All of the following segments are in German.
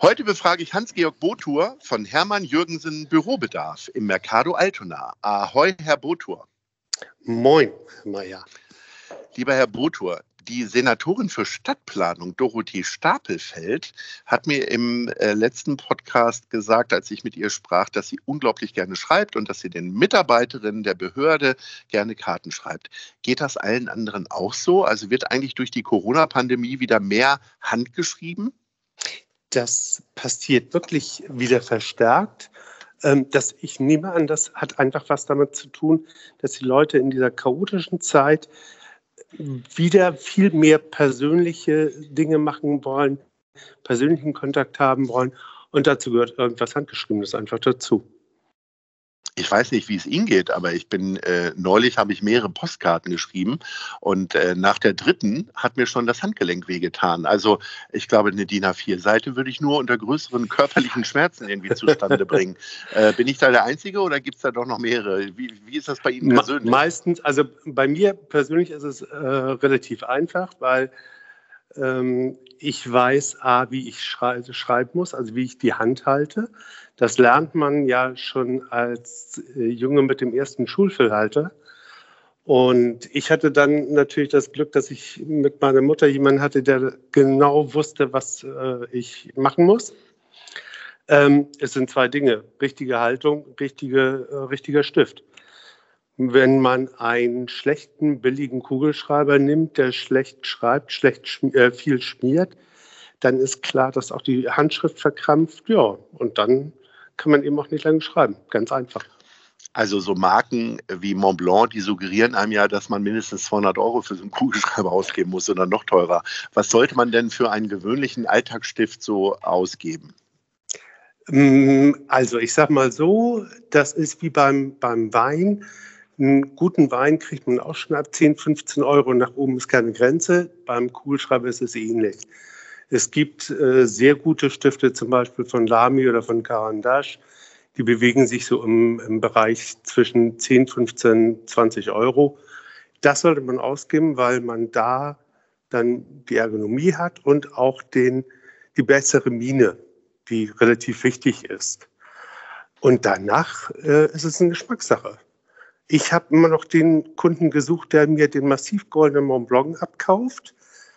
Heute befrage ich Hans-Georg Botur von Hermann Jürgensen Bürobedarf im Mercado Altona. Ahoi, Herr Botur. Moin, Mayer. Lieber Herr Botur, die Senatorin für Stadtplanung Dorothee Stapelfeld hat mir im äh, letzten Podcast gesagt, als ich mit ihr sprach, dass sie unglaublich gerne schreibt und dass sie den Mitarbeiterinnen der Behörde gerne Karten schreibt. Geht das allen anderen auch so? Also wird eigentlich durch die Corona-Pandemie wieder mehr handgeschrieben? Das passiert wirklich wieder verstärkt. Ähm, das, ich nehme an, das hat einfach was damit zu tun, dass die Leute in dieser chaotischen Zeit wieder viel mehr persönliche Dinge machen wollen, persönlichen Kontakt haben wollen. Und dazu gehört irgendwas Handgeschriebenes einfach dazu ich weiß nicht, wie es Ihnen geht, aber ich bin äh, neulich habe ich mehrere Postkarten geschrieben und äh, nach der dritten hat mir schon das Handgelenk wehgetan. Also ich glaube, eine DIN A4-Seite würde ich nur unter größeren körperlichen Schmerzen irgendwie zustande bringen. Äh, bin ich da der Einzige oder gibt es da doch noch mehrere? Wie, wie, ist das bei Ihnen persönlich? Meistens, also bei mir persönlich ist es äh, relativ einfach, weil ich weiß, A, wie ich schrei schreiben muss, also wie ich die Hand halte. Das lernt man ja schon als äh, Junge mit dem ersten Schulfüllhalter. Und ich hatte dann natürlich das Glück, dass ich mit meiner Mutter jemanden hatte, der genau wusste, was äh, ich machen muss. Ähm, es sind zwei Dinge, richtige Haltung, richtige, äh, richtiger Stift. Wenn man einen schlechten, billigen Kugelschreiber nimmt, der schlecht schreibt, schlecht schm äh, viel schmiert, dann ist klar, dass auch die Handschrift verkrampft. Ja, und dann kann man eben auch nicht lange schreiben. Ganz einfach. Also so Marken wie Montblanc, die suggerieren einem ja, dass man mindestens 200 Euro für so einen Kugelschreiber ausgeben muss oder noch teurer. Was sollte man denn für einen gewöhnlichen Alltagsstift so ausgeben? Mm, also ich sage mal so, das ist wie beim, beim Wein. Einen guten Wein kriegt man auch schon ab 10, 15 Euro. Nach oben ist keine Grenze. Beim Kugelschreiber ist es ähnlich. Es gibt äh, sehr gute Stifte, zum Beispiel von Lamy oder von Carandash. Die bewegen sich so im, im Bereich zwischen 10, 15, 20 Euro. Das sollte man ausgeben, weil man da dann die Ergonomie hat und auch den, die bessere Mine, die relativ wichtig ist. Und danach äh, ist es eine Geschmackssache. Ich habe immer noch den Kunden gesucht, der mir den massiv goldenen Mont Blanc abkauft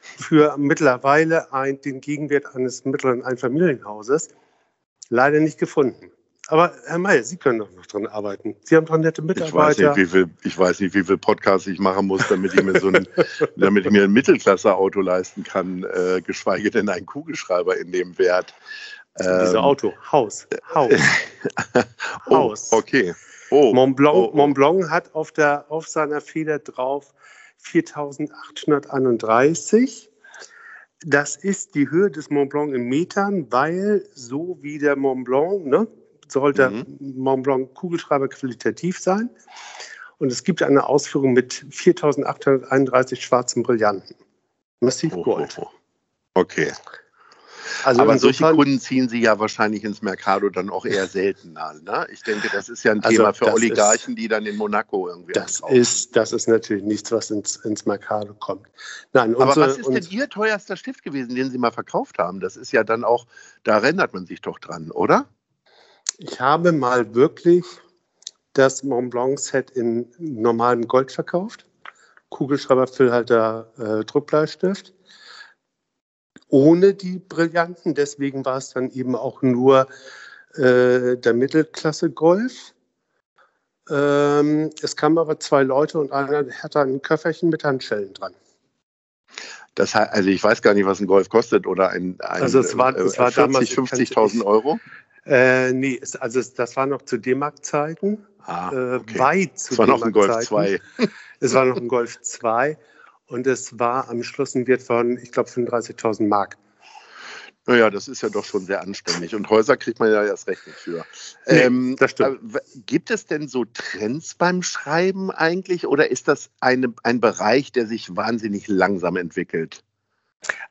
für mittlerweile ein, den Gegenwert eines mittleren Einfamilienhauses leider nicht gefunden. Aber Herr May, Sie können doch noch dran arbeiten. Sie haben doch nette Mitarbeiter. Ich weiß nicht, wie viel, ich weiß nicht, wie viel Podcasts ich machen muss, damit ich mir so ein, damit ich mir ein Mittelklasse-Auto leisten kann, äh, geschweige denn einen Kugelschreiber in dem Wert. Ähm, Diese Auto, Haus, Haus, oh, Haus. Okay. Oh, Mont, Blanc, oh, oh. Mont Blanc hat auf, der, auf seiner Feder drauf 4831. Das ist die Höhe des Mont Blanc in Metern, weil so wie der Mont Blanc, ne, soll der mhm. Mont Blanc Kugelschreiber qualitativ sein. Und es gibt eine Ausführung mit 4831 schwarzen Brillanten. Massiv Gold. Oh, oh, oh. Okay. Also Aber solche Kunden ziehen Sie ja wahrscheinlich ins Mercado dann auch eher selten an. Ne? Ich denke, das ist ja ein also Thema für Oligarchen, ist, die dann in Monaco irgendwie das ist Das ist natürlich nichts, was ins, ins Mercado kommt. Nein, unsere, Aber was ist denn Ihr teuerster Stift gewesen, den Sie mal verkauft haben? Das ist ja dann auch, da erinnert man sich doch dran, oder? Ich habe mal wirklich das Mont Blanc Set in normalem Gold verkauft. Kugelschreiber, Füllhalter, äh, Druckbleistift ohne die Brillanten. Deswegen war es dann eben auch nur äh, der Mittelklasse Golf. Ähm, es kamen aber zwei Leute und einer hatte ein Köfferchen mit Handschellen dran. Das heißt, also ich weiß gar nicht, was ein Golf kostet oder ein, ein also es war, es war 40, 50.000 Euro. Äh, nee, es, also es, das war noch zu D-Mark-Zeiten. Ah, äh, okay. weit zu Es war noch ein Golf 2. Es war noch ein Golf 2 und es war am Schluss ein Wert von, ich glaube, 35.000 Mark. Naja, das ist ja doch schon sehr anständig. Und Häuser kriegt man ja erst recht nicht für. Nee, ähm, das stimmt. Gibt es denn so Trends beim Schreiben eigentlich oder ist das eine, ein Bereich, der sich wahnsinnig langsam entwickelt?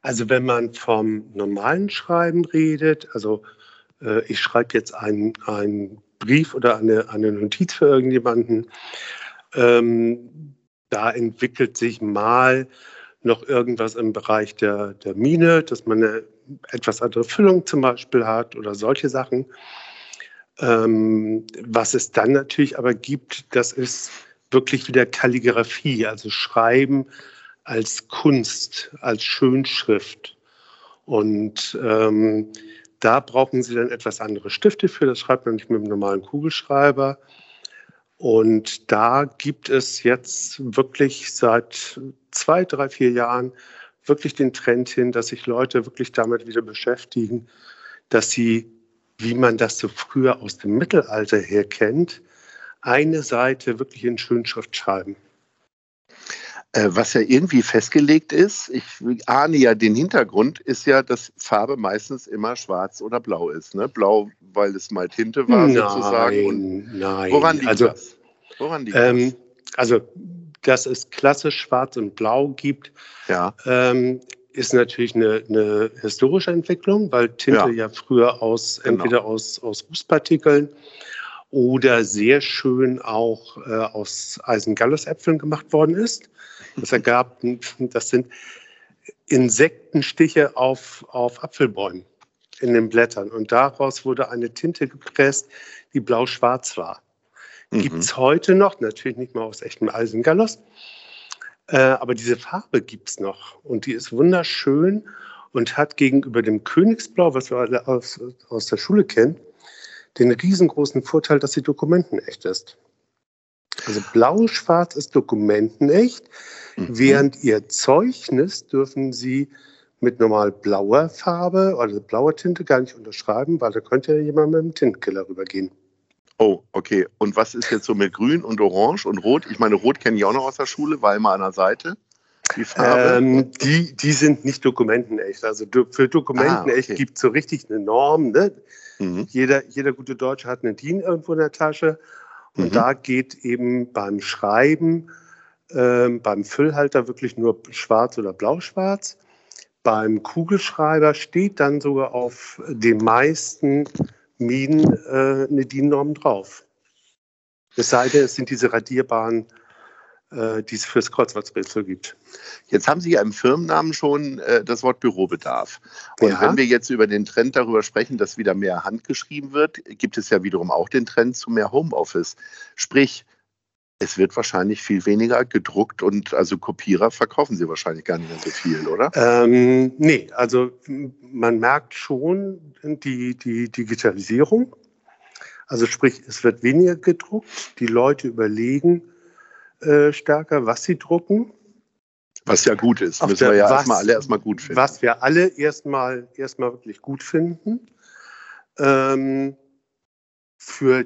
Also wenn man vom normalen Schreiben redet, also äh, ich schreibe jetzt einen, einen Brief oder eine, eine Notiz für irgendjemanden, ähm, da entwickelt sich mal noch irgendwas im Bereich der, der Mine, dass man eine etwas andere Füllung zum Beispiel hat oder solche Sachen. Ähm, was es dann natürlich aber gibt, das ist wirklich wieder Kalligraphie, also Schreiben als Kunst, als Schönschrift. Und ähm, da brauchen Sie dann etwas andere Stifte für. Das schreibt man nicht mit einem normalen Kugelschreiber. Und da gibt es jetzt wirklich seit zwei, drei, vier Jahren wirklich den Trend hin, dass sich Leute wirklich damit wieder beschäftigen, dass sie, wie man das so früher aus dem Mittelalter her kennt, eine Seite wirklich in Schönschrift schreiben. Äh, was ja irgendwie festgelegt ist, ich ahne ja den Hintergrund, ist ja, dass Farbe meistens immer schwarz oder blau ist. Ne? Blau, weil es mal Tinte war sozusagen. Und nein. woran liegt also, das? Woran liegt ähm, also, dass es klassisch schwarz und blau gibt, das? Ja. ähm, ist natürlich eine, eine historische Entwicklung, weil Tinte Ja. ja, früher aus Genau. entweder aus, aus Rußpartikeln oder sehr schön auch äh, aus Eisengallusäpfeln gemacht worden ist. Das ergab, das sind Insektenstiche auf, auf Apfelbäumen in den Blättern. Und daraus wurde eine Tinte gepresst, die blau-schwarz war. Gibt Mhm. es heute noch, natürlich nicht mehr aus echtem Eisengallus, äh, aber diese Farbe gibt es noch und die ist wunderschön und hat gegenüber dem Königsblau, was wir alle aus, aus der Schule kennen, den riesengroßen Vorteil, dass sie dokumentenecht ist. Also blau-schwarz ist dokumentenecht, Mhm. während ihr Zeugnis dürfen sie mit normal blauer Farbe oder blauer Tinte gar nicht unterschreiben, weil da könnte ja jemand mit dem Tintenkiller rübergehen. Oh, okay. Und was ist jetzt so mit Grün und Orange und Rot? Ich meine, Rot kenne ich auch noch aus der Schule, war immer an der Seite. Die Farbe. Ähm, die, die sind nicht dokumentenecht. Also für dokumentenecht Ah, okay. gibt es so richtig eine Norm. Ne? mhm. Jeder, jeder gute Deutsche hat eine DIN irgendwo in der Tasche. Und Mhm. da geht eben beim Schreiben, ähm, beim Füllhalter wirklich nur schwarz oder blau-schwarz. Beim Kugelschreiber steht dann sogar auf den meisten Minen äh, eine DIN-Norm drauf. Es sei denn, es sind diese radierbaren, äh, die es fürs Kreuzworträtsel gibt. Jetzt haben Sie ja im Firmennamen schon äh, das Wort Bürobedarf. Und Ja. wenn wir jetzt über den Trend darüber sprechen, dass wieder mehr handgeschrieben wird, gibt es ja wiederum auch den Trend zu mehr Homeoffice. Sprich, es wird wahrscheinlich viel weniger gedruckt und also Kopierer verkaufen Sie wahrscheinlich gar nicht mehr so viel, oder? Ähm, nee, also man merkt schon die, die Digitalisierung. Also sprich, es wird weniger gedruckt. Die Leute überlegen äh, stärker, was sie drucken. Was ja gut ist. Auf Müssen wir der- ja was- erstmal alle erstmal gut finden. Was wir alle erstmal erstmal wirklich gut finden. Ähm, für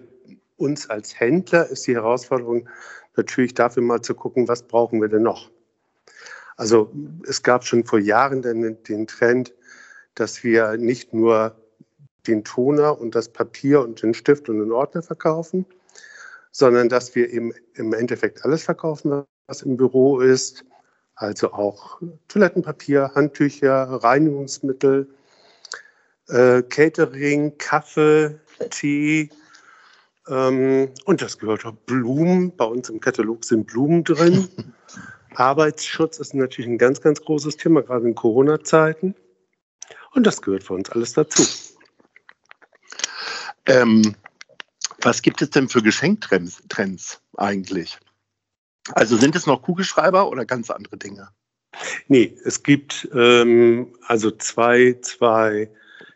uns als Händler ist die Herausforderung natürlich dafür mal zu gucken, was brauchen wir denn noch. Also es gab schon vor Jahren den, den Trend, dass wir nicht nur den Toner und das Papier und den Stift und den Ordner verkaufen, sondern dass wir eben im Endeffekt alles verkaufen, was im Büro ist. Also auch Toilettenpapier, Handtücher, Reinigungsmittel, äh, Catering, Kaffee, Tee. Ähm, und das gehört auch Blumen. Bei uns im Katalog sind Blumen drin. Arbeitsschutz ist natürlich ein ganz, ganz großes Thema, gerade in Corona-Zeiten. Und das gehört für uns alles dazu. Ähm, was gibt es denn für Geschenktrends Trends eigentlich? Also sind es noch Kugelschreiber oder ganz andere Dinge? Nee, es gibt ähm, also zwei, zwei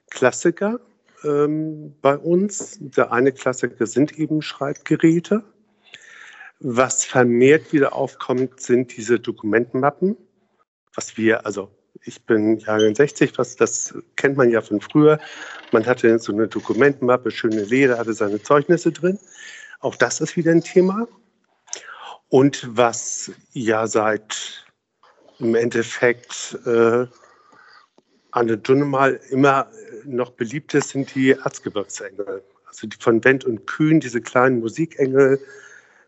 Klassiker ähm, bei uns. Der eine Klassiker sind eben Schreibgeräte. Was vermehrt wieder aufkommt, sind diese Dokumentenmappen, was wir, also ich bin Jahrgang 60, was, das kennt man ja von früher. Man hatte so eine Dokumentenmappe, schöne Leder, hatte seine Zeugnisse drin. Auch das ist wieder ein Thema. Und was ja seit im Endeffekt äh, Anne Dunnemal immer noch beliebt ist, sind die Erzgebirgsengel. Also die von Wendt und Kühn, diese kleinen Musikengel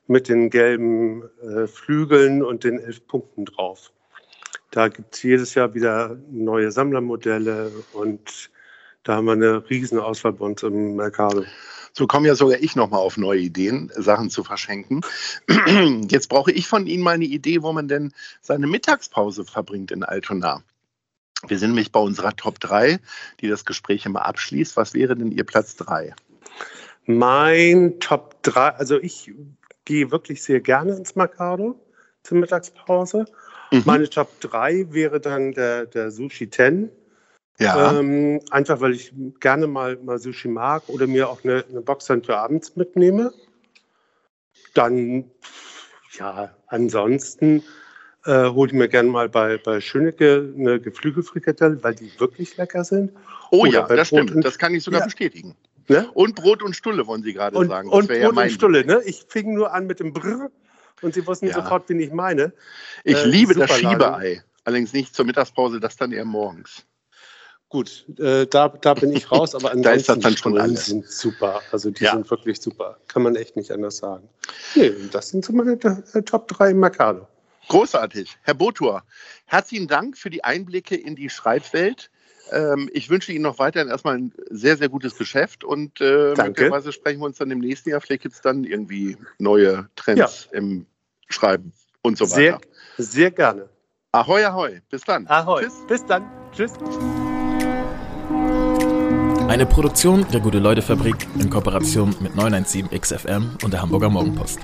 mit den gelben äh, Flügeln und den elf Punkten drauf. Da gibt es jedes Jahr wieder neue Sammlermodelle und da haben wir eine riesen Auswahl bei uns im Mercado. So komme ja sogar ich nochmal auf neue Ideen, Sachen zu verschenken. Jetzt brauche ich von Ihnen mal eine Idee, wo man denn seine Mittagspause verbringt in Altona. Wir sind nämlich bei unserer Top 3, die das Gespräch immer abschließt. Was wäre denn Ihr Platz 3? Mein Top 3, also ich gehe wirklich sehr gerne ins Mercado zur Mittagspause. Mhm. Meine Top 3 wäre dann der, der Sushi Ten. Ja. Ähm, einfach weil ich gerne mal, mal Sushi mag oder mir auch eine, eine Box dann für abends mitnehme. Dann, ja, ansonsten äh, hole ich mir gerne mal bei, bei Schönecke eine Geflügelfrikadelle, weil die wirklich lecker sind. Oh Oder ja, das stimmt. Und, das kann ich sogar ja. bestätigen. Ne? Und Brot und Stulle, wollen Sie gerade sagen. Das und Brot ja und Stulle, ne? Ich fing nur an mit dem Brrr und Sie wussten ja. sofort, wen ich meine. Ich äh, liebe das Schiebeei. Allerdings nicht zur Mittagspause, das dann eher morgens. Gut, äh, da, da bin ich raus, aber ansonsten da ist das dann schon alles. sind super. Also die ja. sind wirklich super. Kann man echt nicht anders sagen. Nee, das sind so meine äh, Top 3 im Mercado. Großartig. Herr Botur, herzlichen Dank für die Einblicke in die Schreibwelt. Ähm, ich wünsche Ihnen noch weiterhin erstmal ein sehr, sehr gutes Geschäft und äh, möglicherweise sprechen wir uns dann im nächsten Jahr. Vielleicht gibt es dann irgendwie neue Trends ja. im Schreiben und so weiter. Sehr, sehr gerne. Ahoi, ahoi. Bis dann. Ahoi. Tschüss. Bis dann. Tschüss. Eine Produktion der Gute-Leute-Fabrik in Kooperation mit 917XFM und der Hamburger Morgenpost.